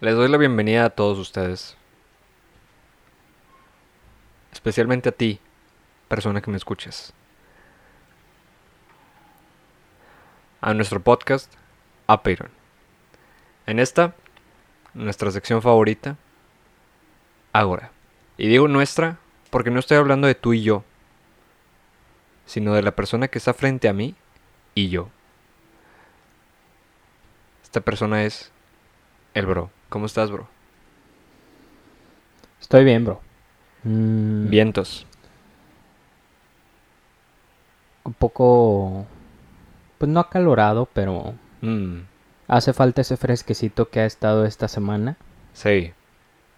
Les doy la bienvenida a todos ustedes. Especialmente a ti, persona que me escuches. A nuestro podcast, Apeiron. En esta, nuestra sección favorita, Agora. Y digo nuestra porque no estoy hablando de tú y yo, sino de la persona que está frente a mí y yo. Esta persona es el bro. ¿Cómo estás, bro? Estoy bien, bro. Mm, Vientos. Un poco, pues no acalorado, pero Mm, hace falta ese fresquecito que ha estado esta semana. sí.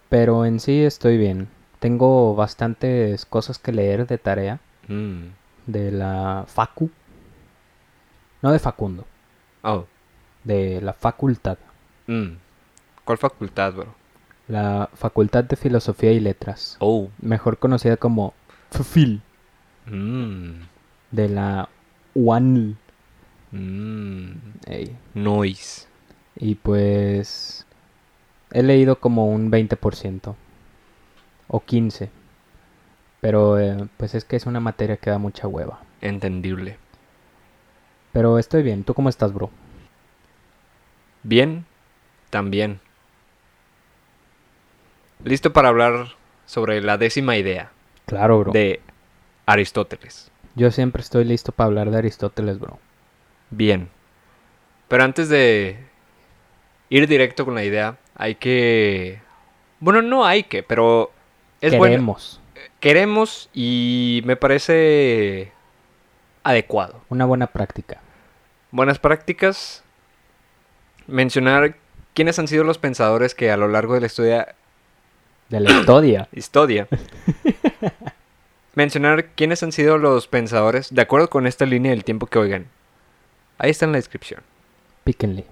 Pero en sí estoy bien. Tengo bastantes cosas que leer de tarea Mm. de la Facu. No de Facundo, Oh. de la facultad. Mm. ¿Cuál facultad, bro? La Facultad de Filosofía y Letras. Oh. Mejor conocida como FFIL. Mm. De la UANL. Mm. Noise. Y pues he leído como un 20% o 15. Pero eh, pues es que es una materia que da mucha hueva. Entendible. Pero estoy bien. ¿Tú cómo estás, bro? Bien. También. Listo para hablar sobre la décima idea Claro, bro. de Aristóteles. Yo siempre estoy listo para hablar de Aristóteles, bro. Bien. Pero antes de ir directo con la idea, hay que... Bueno, no hay que, pero es bueno. Queremos Queremos y me parece adecuado. una buena práctica. Buenas prácticas. Mencionar quiénes han sido los pensadores que a lo largo de la historia... De la historia. Historia. Mencionar quiénes han sido los pensadores de acuerdo con esta línea del tiempo que oigan. Ahí está en la descripción. Píquenle.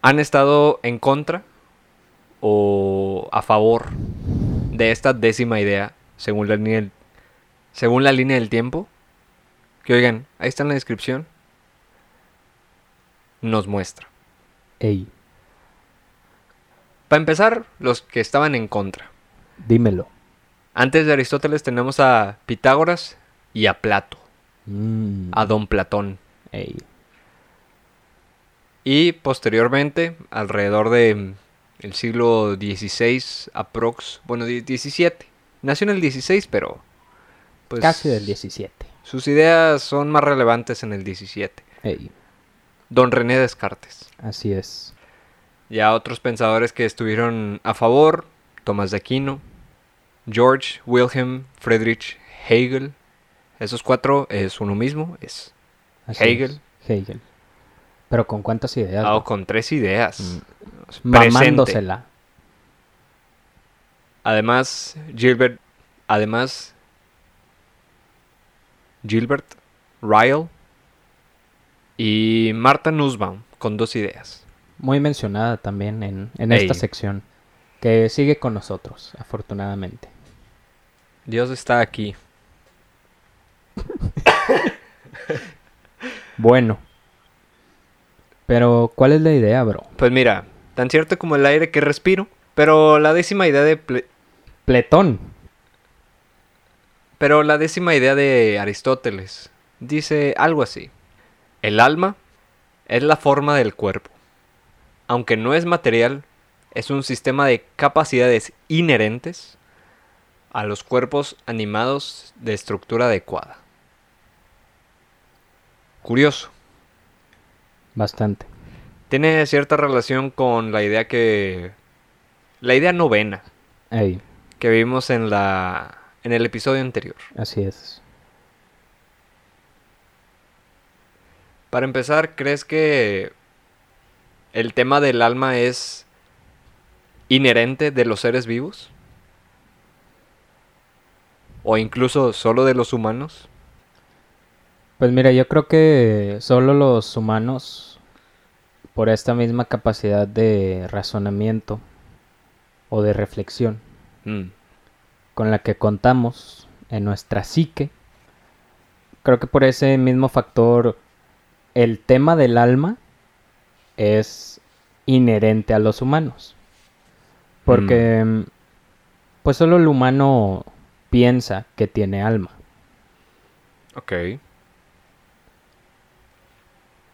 han estado en contra o a favor de esta décima idea según la línea del, según la línea del tiempo que oigan ahí está en la descripción nos muestra Ey, para empezar los que estaban en contra dímelo. antes de Aristóteles tenemos a Pitágoras y a Plato Mm, a Don Platón ey. y posteriormente alrededor de mm, el siglo XVI aprox bueno 17 nació en el 16 pero pues Casi del 17. Sus ideas son más relevantes en el 17. Ey, Don René Descartes. así es. Ya otros pensadores que estuvieron a favor, Tomás de Aquino, George Wilhelm Friedrich Hegel. Esos cuatro es uno mismo, es así Hegel. es, Hegel. Pero con cuántas ideas. ah, con tres ideas. Presente. Mamándosela. Además, Gilbert, además, Gilbert Ryle y Marta Nussbaum con dos ideas. Muy mencionada también en, en esta sección. Que sigue con nosotros, afortunadamente. Dios está aquí. Bueno. Pero, ¿cuál es la idea, bro? Pues mira, tan cierto como el aire que respiro, pero la décima idea de Ple- Pletón. pero la décima idea de Aristóteles dice algo así. El alma es la forma del cuerpo. Aunque no es material, es un sistema de capacidades inherentes a los cuerpos animados de estructura adecuada. Curioso. Bastante. Tiene cierta relación con la idea que... La idea novena Ey, que vimos en la... En el episodio anterior. así es. Para empezar, ¿crees que el tema del alma es inherente de los seres vivos? ¿O incluso solo de los humanos? Pues mira, yo creo que solo los humanos, por esta misma capacidad de razonamiento o de reflexión Mm, con la que contamos en nuestra psique, creo que por ese mismo factor el tema del alma es inherente a los humanos. Porque mm, pues solo el humano piensa que tiene alma. Ok.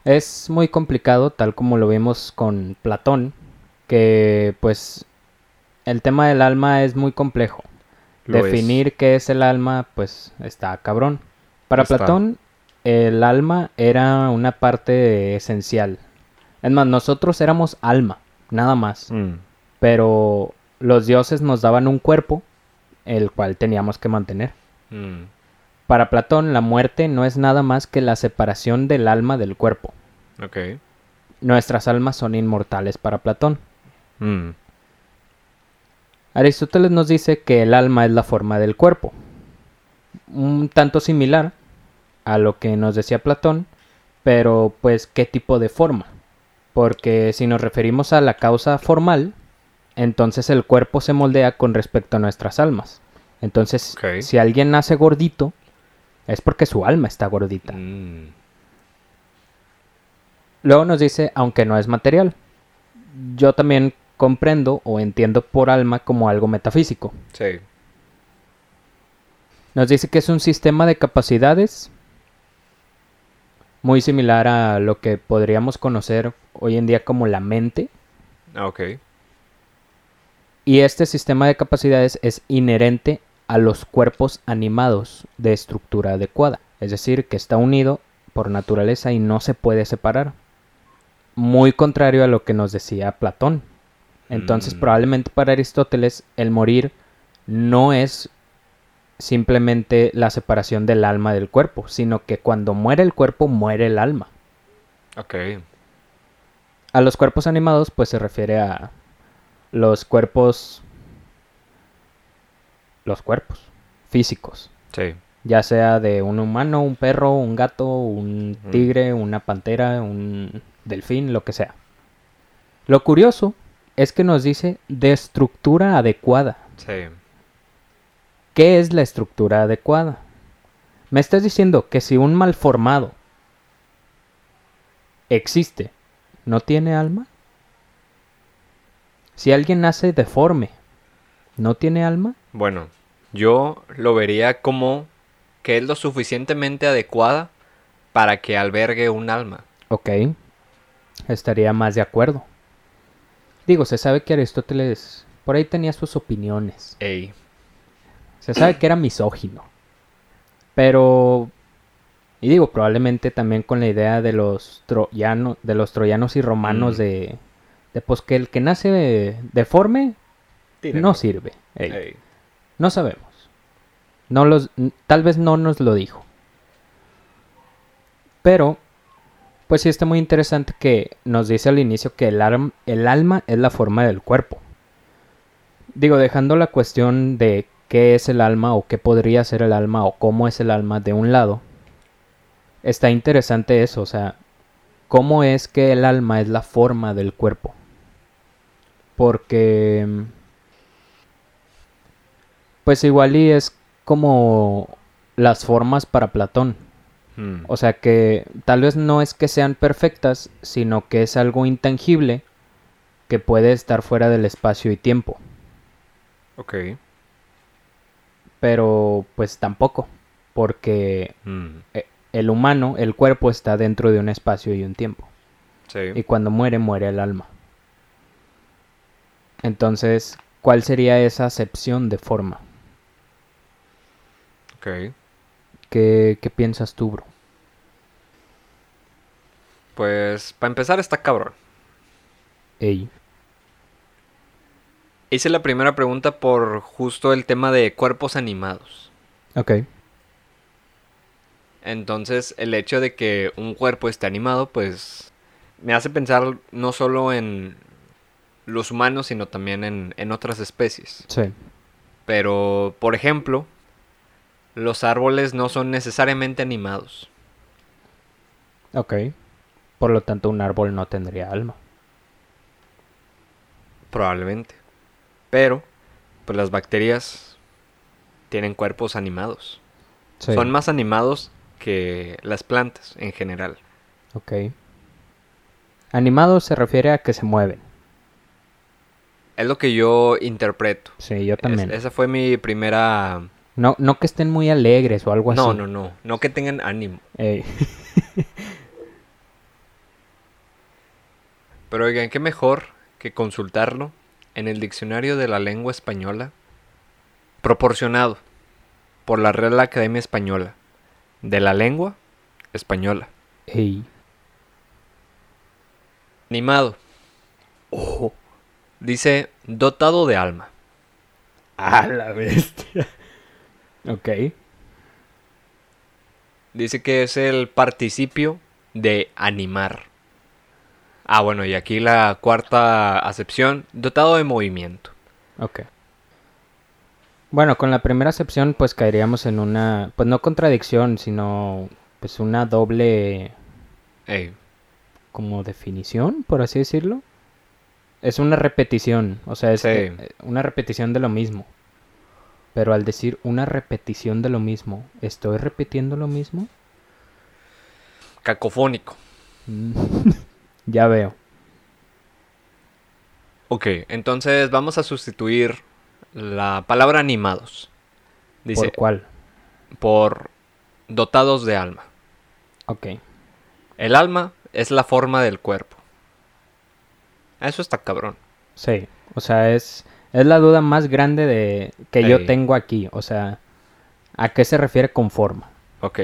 Es muy complicado, tal como lo vimos con Platón, que pues el tema del alma es muy complejo. Lo es. Definir qué es el alma, pues está cabrón. Para Está. Platón, el alma era una parte esencial. Es más, nosotros éramos alma, nada más. Mm, Pero los dioses nos daban un cuerpo, el cual teníamos que mantener. mm, Para Platón, la muerte no es nada más que la separación del alma del cuerpo. ok. Nuestras almas son inmortales para Platón. Mm, Aristóteles nos dice que el alma es la forma del cuerpo. Un tanto similar a lo que nos decía Platón, pero pues qué tipo de forma. Porque si nos referimos a la causa formal, entonces el cuerpo se moldea con respecto a nuestras almas. Entonces, si alguien nace gordito, es porque su alma está gordita. mm, Luego nos dice, aunque no es material. Yo también comprendo o entiendo por alma como algo metafísico. sí. Nos dice que es un sistema de capacidades muy similar a lo que podríamos conocer hoy en día como la mente. Ah, Ok. Y este sistema de capacidades es inherente a los cuerpos animados de estructura adecuada. Es decir, que está unido por naturaleza y no se puede separar. Muy contrario a lo que nos decía Platón. Entonces, Mm. probablemente para Aristóteles, el morir no es simplemente la separación del alma del cuerpo, sino que cuando muere el cuerpo, muere el alma. Ok. A los cuerpos animados, pues se refiere a los cuerpos. Los cuerpos físicos. Sí. Ya sea de un humano, un perro, un gato, un tigre, una pantera, un delfín, lo que sea. Lo curioso es que nos dice de estructura adecuada. Sí. ¿Qué es la estructura adecuada? Me estás diciendo que si un malformado existe, ¿no tiene alma? Si alguien nace deforme, ¿no tiene alma? Bueno, yo lo vería como que es lo suficientemente adecuada para que albergue un alma. Ok, estaría más de acuerdo. Digo, se sabe que Aristóteles por ahí tenía sus opiniones. Ey. Se sabe que era misógino. Pero. Y digo, probablemente también con la idea de los troyanos, de los troyanos y romanos Mm. de, de pues que el que nace deforme no sirve. Ey, Ey. No sabemos. No los, n- tal vez no nos lo dijo. Pero, pues sí está muy interesante que nos dice al inicio que el, arm- el alma es la forma del cuerpo. Digo, dejando la cuestión de qué es el alma o qué podría ser el alma o cómo es el alma de un lado, está interesante eso, o sea, cómo es que el alma es la forma del cuerpo. Porque pues igual y es como las formas para Platón. Mm, O sea que tal vez no es que sean perfectas, sino que es algo intangible que puede estar fuera del espacio y tiempo. Ok. Pero pues tampoco, porque Mm, eh, el humano, el cuerpo está dentro de un espacio y un tiempo. Sí. Y cuando muere, muere el alma. Entonces, ¿cuál sería esa acepción de forma? Ok. ¿Qué, qué piensas tú, bro? Pues, para empezar está cabrón. Ey. Hice la primera pregunta por justo el tema de cuerpos animados. Ok. Entonces, el hecho de que un cuerpo esté animado, pues me hace pensar no solo en los humanos, sino también en, en otras especies. Sí. Pero, por ejemplo, los árboles no son necesariamente animados. Ok. Por lo tanto, un árbol no tendría alma. Probablemente. Pero, pues las bacterias tienen cuerpos animados. Sí. Son más animados que las plantas en general. Ok. Animado se refiere a que se mueven. Es lo que yo interpreto. Sí, yo Es- también. esa fue mi primera... No, no que estén muy alegres o algo así. No, no, no. No que tengan ánimo. Ey, Pero oigan, qué mejor que consultarlo en el diccionario de la lengua española, proporcionado por la Real Academia Española de la Lengua Española. Animado. Ojo. Dice dotado de alma. A la bestia. ok. Dice que es el participio de animar. Ah, bueno, y aquí la cuarta acepción, dotado de movimiento. Ok. Bueno, con la primera acepción pues caeríamos en una, pues no contradicción, sino pues una doble Ey, como definición, por así decirlo. Es una repetición, o sea, es Sí. eh, una repetición de lo mismo. Pero al decir una repetición de lo mismo, ¿estoy repitiendo lo mismo? cacofónico. Ya veo. Ok, entonces vamos a sustituir la palabra animados. Dice ¿Por cuál? por dotados de alma. Ok. El alma es la forma del cuerpo. Eso está cabrón. Sí, o sea, es, es la duda más grande de que yo tengo aquí. O sea, ¿a qué se refiere con forma? Ok.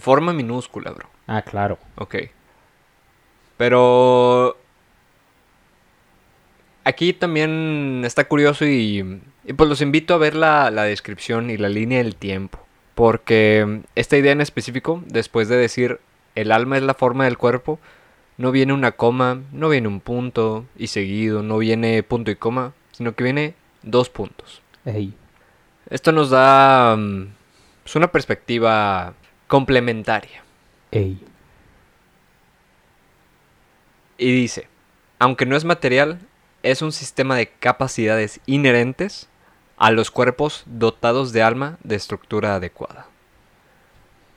Forma minúscula, bro. Ah, claro. Ok. Pero... Aquí también está curioso y, y pues los invito a ver la, la descripción y la línea del tiempo. Porque esta idea en específico, después de decir el alma es la forma del cuerpo, no viene una coma, no viene un punto y seguido, no viene punto y coma, sino que viene dos puntos. Ey, Esto nos da mm, pues, una perspectiva complementaria. ey. Y dice, aunque no es material, es un sistema de capacidades inherentes a los cuerpos dotados de alma de estructura adecuada.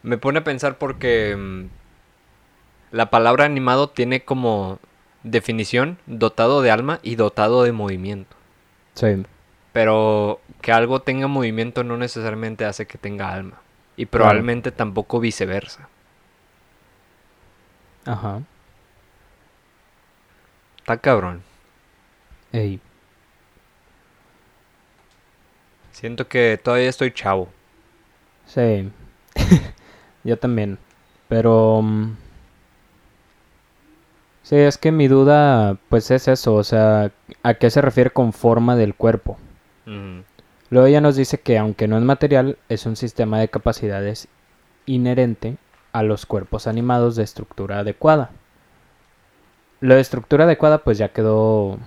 Me pone a pensar porque mm, la palabra animado tiene como definición dotado de alma y dotado de movimiento. Sí, Pero que algo tenga movimiento no necesariamente hace que tenga alma. Y probablemente tampoco viceversa. ajá. Está cabrón. Ey, Siento que todavía estoy chavo. sí. yo también. Pero... mm, Sí, es que mi duda, pues es eso, o sea, ¿a qué se refiere con forma del cuerpo? Ujú. Luego ella nos dice que aunque no es material, es un sistema de capacidades inherente a los cuerpos animados de estructura adecuada. Lo de estructura adecuada pues ya quedó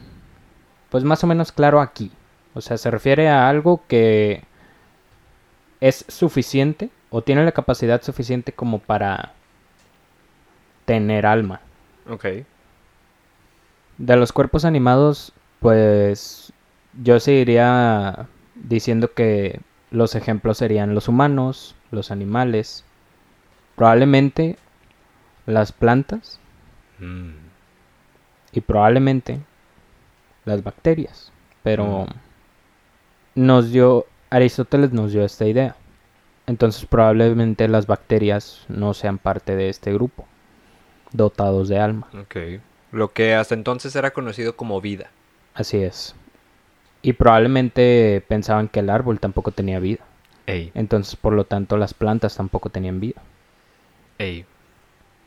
pues más o menos claro aquí. O sea, se refiere a algo que es suficiente o tiene la capacidad suficiente como para tener alma. Ok. De los cuerpos animados, pues yo seguiría diciendo que los ejemplos serían los humanos, los animales, probablemente las plantas Mm. Y probablemente las bacterias. Pero nos dio, Aristóteles nos dio esta idea. Entonces probablemente las bacterias no sean parte de este grupo, dotados de alma. Ok. Lo que hasta entonces era conocido como vida. Así es. Y probablemente pensaban que el árbol tampoco tenía vida. Ey, Entonces, por lo tanto, las plantas tampoco tenían vida. ey.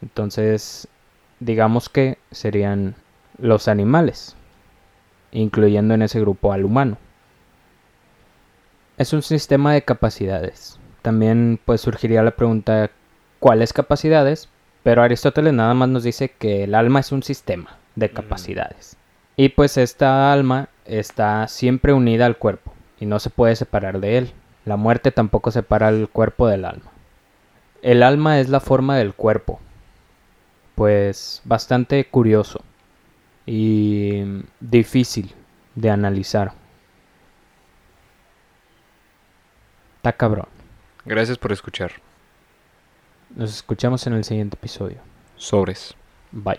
Entonces, digamos que serían los animales, incluyendo en ese grupo al humano. Es un sistema de capacidades. También pues surgiría la pregunta, ¿cuáles capacidades? Pero Aristóteles nada más nos dice que el alma es un sistema de Mm. capacidades. Y pues esta alma está siempre unida al cuerpo y no se puede separar de él. La muerte tampoco separa el cuerpo del alma. El alma es la forma del cuerpo. Pues bastante curioso y difícil de analizar. Está cabrón. Gracias por escuchar. Nos escuchamos en el siguiente episodio. Sobres. Bye.